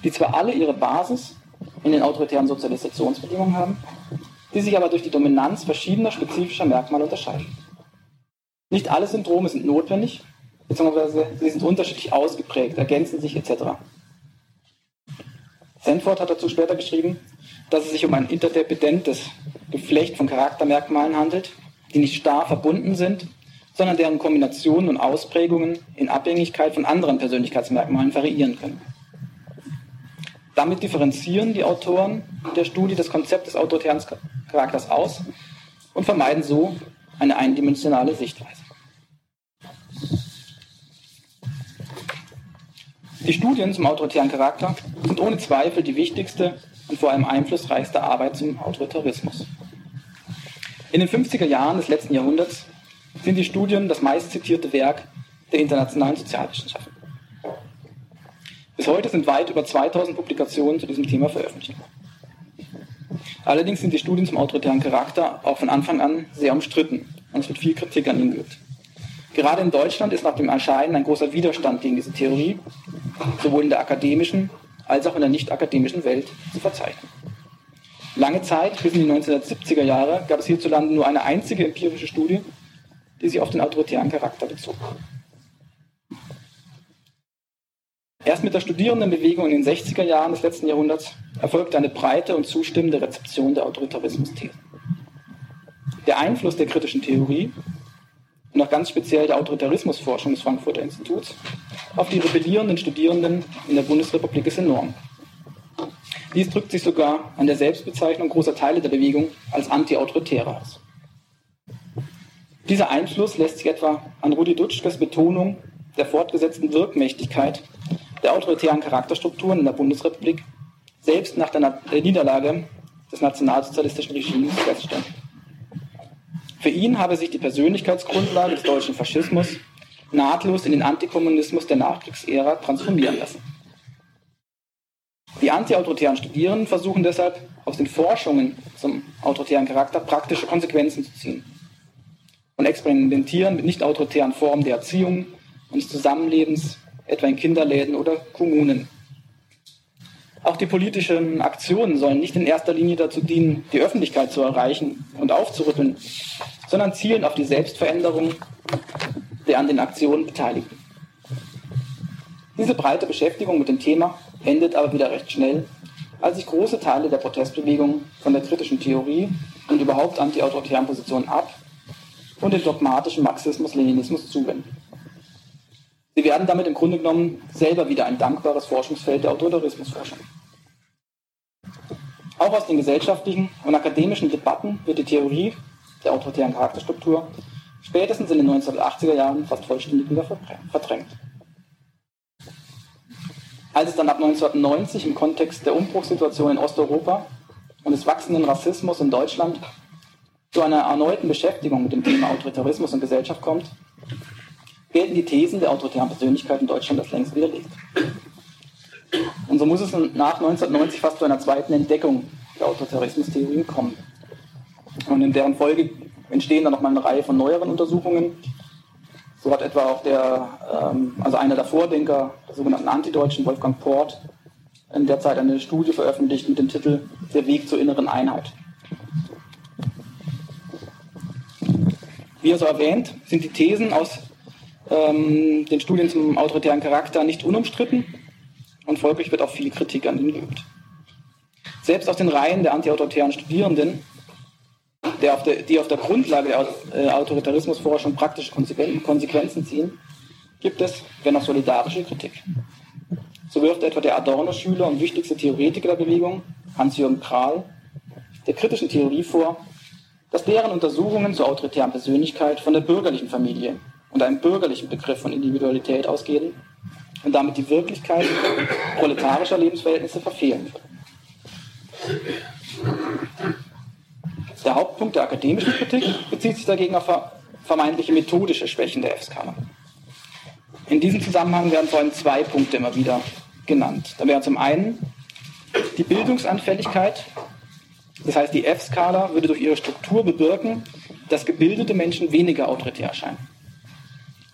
die zwar alle ihre Basis in den autoritären Sozialisationsbedingungen haben, die sich aber durch die Dominanz verschiedener spezifischer Merkmale unterscheiden. Nicht alle Syndrome sind notwendig, beziehungsweise sie sind unterschiedlich ausgeprägt, ergänzen sich etc. Sanford hat dazu später geschrieben, dass es sich um ein interdependentes Geflecht von Charaktermerkmalen handelt, die nicht starr verbunden sind, sondern deren Kombinationen und Ausprägungen in Abhängigkeit von anderen Persönlichkeitsmerkmalen variieren können. Damit differenzieren die Autoren der Studie das Konzept des autoritären Charakters aus und vermeiden so eine eindimensionale Sichtweise. Die Studien zum autoritären Charakter sind ohne Zweifel die wichtigste und vor allem einflussreichste Arbeit zum Autoritarismus. In den 50er Jahren des letzten Jahrhunderts sind die Studien das meistzitierte Werk der internationalen Sozialwissenschaften. Bis heute sind weit über 2000 Publikationen zu diesem Thema veröffentlicht. Allerdings sind die Studien zum autoritären Charakter auch von Anfang an sehr umstritten und es wird viel Kritik an ihnen geübt. Gerade in Deutschland ist nach dem Erscheinen ein großer Widerstand gegen diese Theorie, sowohl in der akademischen als auch in der nicht akademischen Welt zu verzeichnen. Lange Zeit, bis in die 1970er Jahre, gab es hierzulande nur eine einzige empirische Studie, die sich auf den autoritären Charakter bezog. Erst mit der Studierendenbewegung in den 60er Jahren des letzten Jahrhunderts erfolgte eine breite und zustimmende Rezeption der Autoritarismus-These. Der Einfluss der kritischen Theorie und auch ganz speziell der Autoritarismusforschung des Frankfurter Instituts auf die rebellierenden Studierenden in der Bundesrepublik ist enorm. Dies drückt sich sogar an der Selbstbezeichnung großer Teile der Bewegung als anti-autoritäre aus. Dieser Einfluss lässt sich etwa an Rudi Dutschkes Betonung der fortgesetzten Wirkmächtigkeit der autoritären Charakterstrukturen in der Bundesrepublik selbst nach der Niederlage des nationalsozialistischen Regimes feststellen. Für ihn habe sich die Persönlichkeitsgrundlage des deutschen Faschismus nahtlos in den Antikommunismus der Nachkriegsära transformieren lassen. Die antiautoritären Studierenden versuchen deshalb aus den Forschungen zum autoritären Charakter praktische Konsequenzen zu ziehen und experimentieren mit nicht autoritären Formen der Erziehung und des Zusammenlebens etwa in Kinderläden oder Kommunen. Auch die politischen Aktionen sollen nicht in erster Linie dazu dienen, die Öffentlichkeit zu erreichen und aufzurütteln, sondern zielen auf die Selbstveränderung der an den Aktionen Beteiligten. Diese breite Beschäftigung mit dem Thema endet aber wieder recht schnell, als sich große Teile der Protestbewegung von der kritischen Theorie und überhaupt antiautoritären Positionen ab und dem dogmatischen Marxismus-Leninismus zuwenden. Sie werden damit im Grunde genommen selber wieder ein dankbares Forschungsfeld der Autoritarismusforschung. Auch aus den gesellschaftlichen und akademischen Debatten wird die Theorie der autoritären Charakterstruktur spätestens in den 1980er Jahren fast vollständig wieder verdrängt. Als es dann ab 1990 im Kontext der Umbruchssituation in Osteuropa und des wachsenden Rassismus in Deutschland zu einer erneuten Beschäftigung mit dem Thema Autoritarismus und Gesellschaft kommt, gelten die Thesen der autoritären Persönlichkeit in Deutschland als längst widerlegt. Und so muss es nach 1990 fast zu einer zweiten Entdeckung der Autoritarismustheorien kommen. Und in deren Folge entstehen dann nochmal eine Reihe von neueren Untersuchungen. So hat etwa auch der, ähm, also einer der Vordenker der sogenannten Antideutschen, Wolfgang Port, in der Zeit eine Studie veröffentlicht mit dem Titel Der Weg zur inneren Einheit. Wie er so erwähnt, sind die Thesen aus ähm, den Studien zum autoritären Charakter nicht unumstritten und folglich wird auch viel Kritik an ihnen geübt. Selbst aus den Reihen der antiautoritären Studierenden, auf der, die auf der Grundlage der äh, Autoritarismusforschung praktische Konsequenzen ziehen, gibt es, wenn auch solidarische Kritik. So wirft etwa der Adorno-Schüler und wichtigste Theoretiker der Bewegung, Hans-Jürgen Krahl, der kritischen Theorie vor, dass deren Untersuchungen zur autoritären Persönlichkeit von der bürgerlichen Familie und einem bürgerlichen Begriff von Individualität ausgehen und damit die Wirklichkeit proletarischer Lebensverhältnisse verfehlen Der Hauptpunkt der akademischen Kritik bezieht sich dagegen auf vermeintliche methodische Schwächen der F-Skala. In diesem Zusammenhang werden vor allem zwei Punkte immer wieder genannt. Da wäre zum einen die Bildungsanfälligkeit, das heißt die F-Skala würde durch ihre Struktur bewirken, dass gebildete Menschen weniger autoritär erscheinen.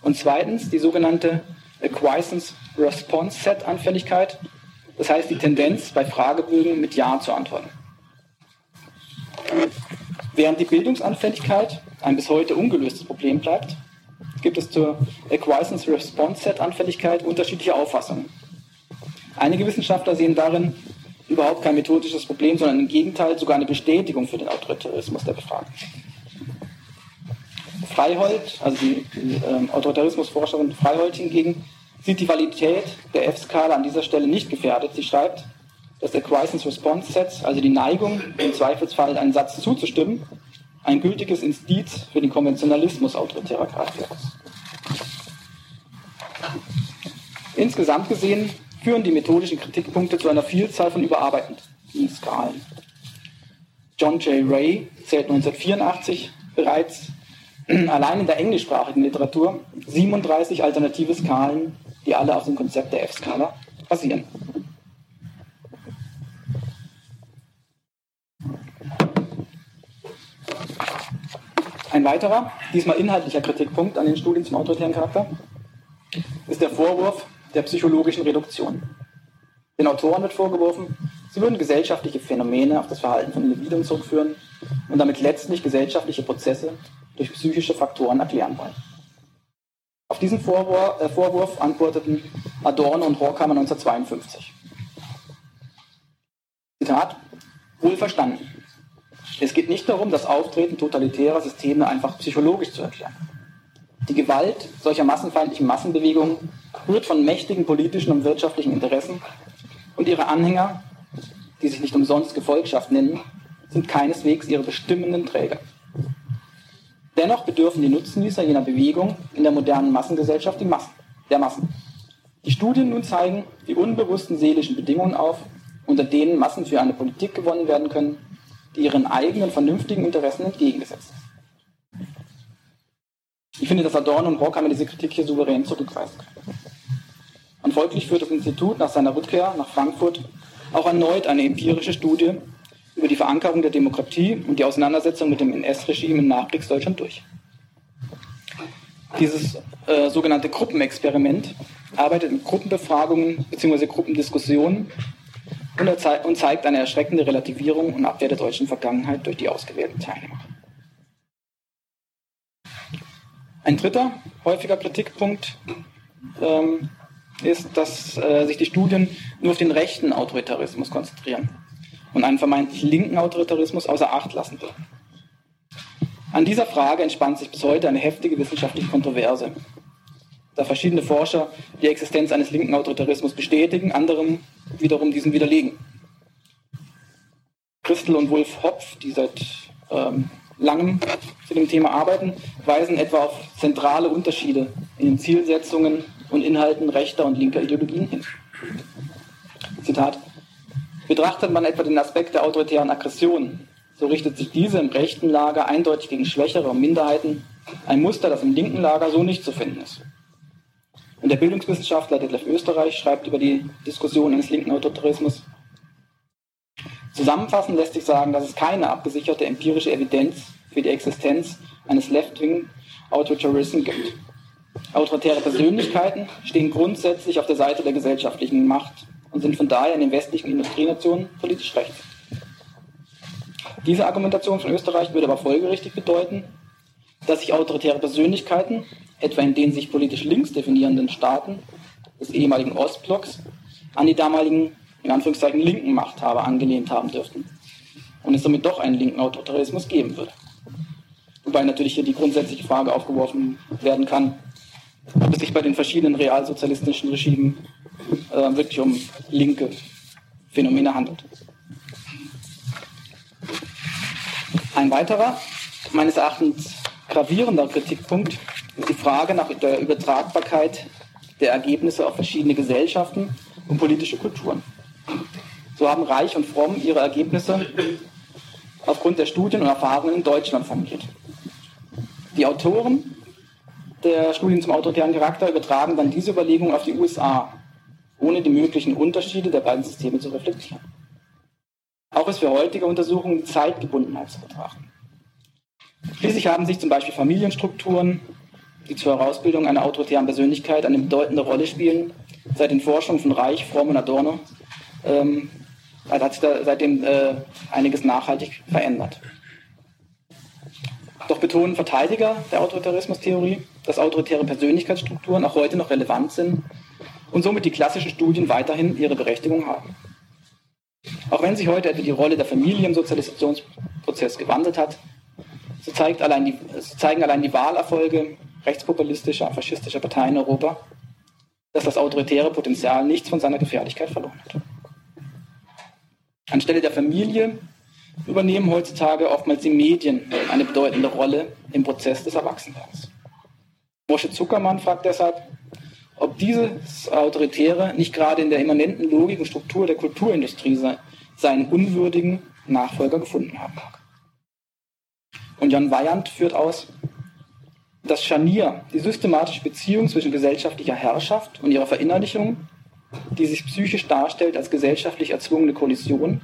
Und zweitens die sogenannte Acquiescence Response Set Anfälligkeit, das heißt die Tendenz bei Fragebögen mit Ja zu antworten. Während die Bildungsanfälligkeit ein bis heute ungelöstes Problem bleibt, gibt es zur Acquiescence Response Set Anfälligkeit unterschiedliche Auffassungen. Einige Wissenschaftler sehen darin überhaupt kein methodisches Problem, sondern im Gegenteil sogar eine Bestätigung für den Autoritarismus der Befragten. Freihold, also die, die ähm, Autoritarismusforscherin Freihold hingegen, sieht die Validität der F-Skala an dieser Stelle nicht gefährdet. Sie schreibt, dass der Crisis Response Set, also die Neigung, im Zweifelsfall einen Satz zuzustimmen, ein gültiges Indiz für den Konventionalismus autoritärer Charaktere ist. Insgesamt gesehen führen die methodischen Kritikpunkte zu einer Vielzahl von überarbeitenden Skalen. John J. Ray zählt 1984 bereits allein in der englischsprachigen Literatur 37 alternative Skalen, die alle auf dem Konzept der F-Skala basieren. Ein weiterer, diesmal inhaltlicher Kritikpunkt an den Studien zum autoritären Charakter ist der Vorwurf der psychologischen Reduktion. Den Autoren wird vorgeworfen, sie würden gesellschaftliche Phänomene auf das Verhalten von Individuen zurückführen und damit letztlich gesellschaftliche Prozesse durch psychische Faktoren erklären wollen. Auf diesen Vorwurf, äh, Vorwurf antworteten Adorno und Horkheimer 1952. Zitat, wohl verstanden. Es geht nicht darum, das Auftreten totalitärer Systeme einfach psychologisch zu erklären. Die Gewalt solcher massenfeindlichen Massenbewegungen rührt von mächtigen politischen und wirtschaftlichen Interessen und ihre Anhänger, die sich nicht umsonst Gefolgschaft nennen, sind keineswegs ihre bestimmenden Träger. Dennoch bedürfen die Nutznießer jener Bewegung in der modernen Massengesellschaft Massen, der Massen. Die Studien nun zeigen die unbewussten seelischen Bedingungen auf, unter denen Massen für eine Politik gewonnen werden können, die ihren eigenen vernünftigen Interessen entgegengesetzt ist. Ich finde, dass Adorno und Horkheimer diese Kritik hier souverän zurückweisen können. Und folglich führt das Institut nach seiner Rückkehr nach Frankfurt auch erneut eine empirische Studie über die Verankerung der Demokratie und die Auseinandersetzung mit dem NS-Regime in Nachkriegsdeutschland durch. Dieses äh, sogenannte Gruppenexperiment arbeitet mit Gruppenbefragungen bzw. Gruppendiskussionen und, und zeigt eine erschreckende Relativierung und Abwehr der deutschen Vergangenheit durch die ausgewählten Teilnehmer. Ein dritter häufiger Kritikpunkt ähm, ist, dass äh, sich die Studien nur auf den rechten Autoritarismus konzentrieren und einen vermeintlich linken Autoritarismus außer Acht lassen würden. An dieser Frage entspannt sich bis heute eine heftige wissenschaftliche Kontroverse, da verschiedene Forscher die Existenz eines linken Autoritarismus bestätigen, anderem wiederum diesen widerlegen. Christel und Wolf Hopf, die seit ähm, langem zu dem Thema arbeiten, weisen etwa auf zentrale Unterschiede in den Zielsetzungen und Inhalten rechter und linker Ideologien hin. Zitat Betrachtet man etwa den Aspekt der autoritären Aggression, so richtet sich diese im rechten Lager eindeutig gegen Schwächere und Minderheiten, ein Muster, das im linken Lager so nicht zu finden ist. Und der Bildungswissenschaftler Detlef Österreich schreibt über die Diskussion eines linken Autoritarismus. Zusammenfassend lässt sich sagen, dass es keine abgesicherte empirische Evidenz für die Existenz eines Left-Wing Autoritarism gibt. Autoritäre Persönlichkeiten stehen grundsätzlich auf der Seite der gesellschaftlichen Macht und sind von daher in den westlichen Industrienationen politisch rechts. Diese Argumentation von Österreich würde aber folgerichtig bedeuten, dass sich autoritäre Persönlichkeiten, etwa in den sich politisch links definierenden Staaten des ehemaligen Ostblocks, an die damaligen, in Anführungszeichen, linken Machthaber angelehnt haben dürften und es somit doch einen linken Autoritarismus geben würde. Wobei natürlich hier die grundsätzliche Frage aufgeworfen werden kann, ob es sich bei den verschiedenen realsozialistischen Regimen äh, wirklich um linke Phänomene handelt. Ein weiterer, meines Erachtens gravierender Kritikpunkt ist die Frage nach der Übertragbarkeit der Ergebnisse auf verschiedene Gesellschaften und politische Kulturen. So haben Reich und Fromm ihre Ergebnisse aufgrund der Studien und Erfahrungen in Deutschland formuliert. Die Autoren der Studien zum autoritären Charakter übertragen dann diese Überlegungen auf die USA, ohne die möglichen Unterschiede der beiden Systeme zu reflektieren. Auch ist für heutige Untersuchungen die Zeitgebundenheit zu betrachten. Schließlich haben sich zum Beispiel Familienstrukturen, die zur Herausbildung einer autoritären Persönlichkeit eine bedeutende Rolle spielen, seit den Forschungen von Reich, Fromm und Adorno, ähm, hat sich da seitdem äh, einiges nachhaltig verändert. Doch betonen Verteidiger der Autoritarismustheorie, dass autoritäre Persönlichkeitsstrukturen auch heute noch relevant sind und somit die klassischen Studien weiterhin ihre Berechtigung haben. Auch wenn sich heute etwa die Rolle der Familie im Sozialisationsprozess gewandelt hat, so, allein die, so zeigen allein die Wahlerfolge rechtspopulistischer, faschistischer Parteien in Europa, dass das autoritäre Potenzial nichts von seiner Gefährlichkeit verloren hat. Anstelle der Familie übernehmen heutzutage oftmals die Medien eine bedeutende Rolle im Prozess des Erwachsenwerdens. Mosche Zuckermann fragt deshalb, ob dieses Autoritäre nicht gerade in der immanenten Logik und Struktur der Kulturindustrie seinen unwürdigen Nachfolger gefunden haben mag. Und Jan Weyand führt aus, das Scharnier, die systematische Beziehung zwischen gesellschaftlicher Herrschaft und ihrer Verinnerlichung, die sich psychisch darstellt als gesellschaftlich erzwungene Kollision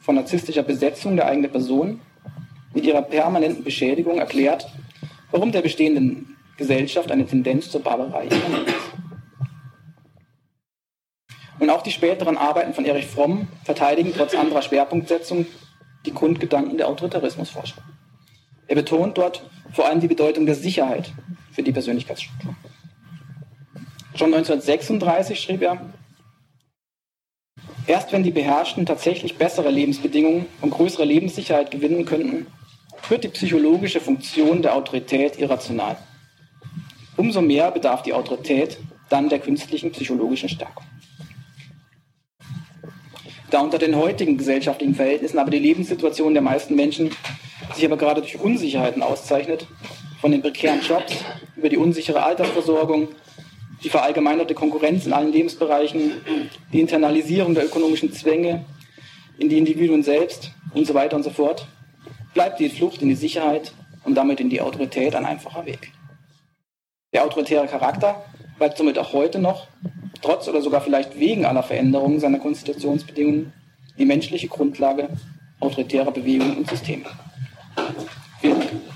von narzisstischer Besetzung der eigenen Person, mit ihrer permanenten Beschädigung erklärt, warum der bestehenden Gesellschaft eine Tendenz zur Barbarei ist. Und auch die späteren Arbeiten von Erich Fromm verteidigen trotz anderer Schwerpunktsetzung die Grundgedanken der Autoritarismusforschung. Er betont dort vor allem die Bedeutung der Sicherheit für die Persönlichkeitsstruktur. Schon 1936 schrieb er, Erst wenn die Beherrschten tatsächlich bessere Lebensbedingungen und größere Lebenssicherheit gewinnen könnten, wird die psychologische Funktion der Autorität irrational. Umso mehr bedarf die Autorität dann der künstlichen psychologischen Stärkung. Da unter den heutigen gesellschaftlichen Verhältnissen aber die Lebenssituation der meisten Menschen sich aber gerade durch Unsicherheiten auszeichnet, von den prekären Jobs über die unsichere Altersversorgung, die verallgemeinerte Konkurrenz in allen Lebensbereichen, die Internalisierung der ökonomischen Zwänge in die Individuen selbst und so weiter und so fort, bleibt die Flucht in die Sicherheit und damit in die Autorität ein einfacher Weg. Der autoritäre Charakter bleibt somit auch heute noch, trotz oder sogar vielleicht wegen aller Veränderungen seiner Konstitutionsbedingungen, die menschliche Grundlage autoritärer Bewegungen und Systeme. Vielen Dank.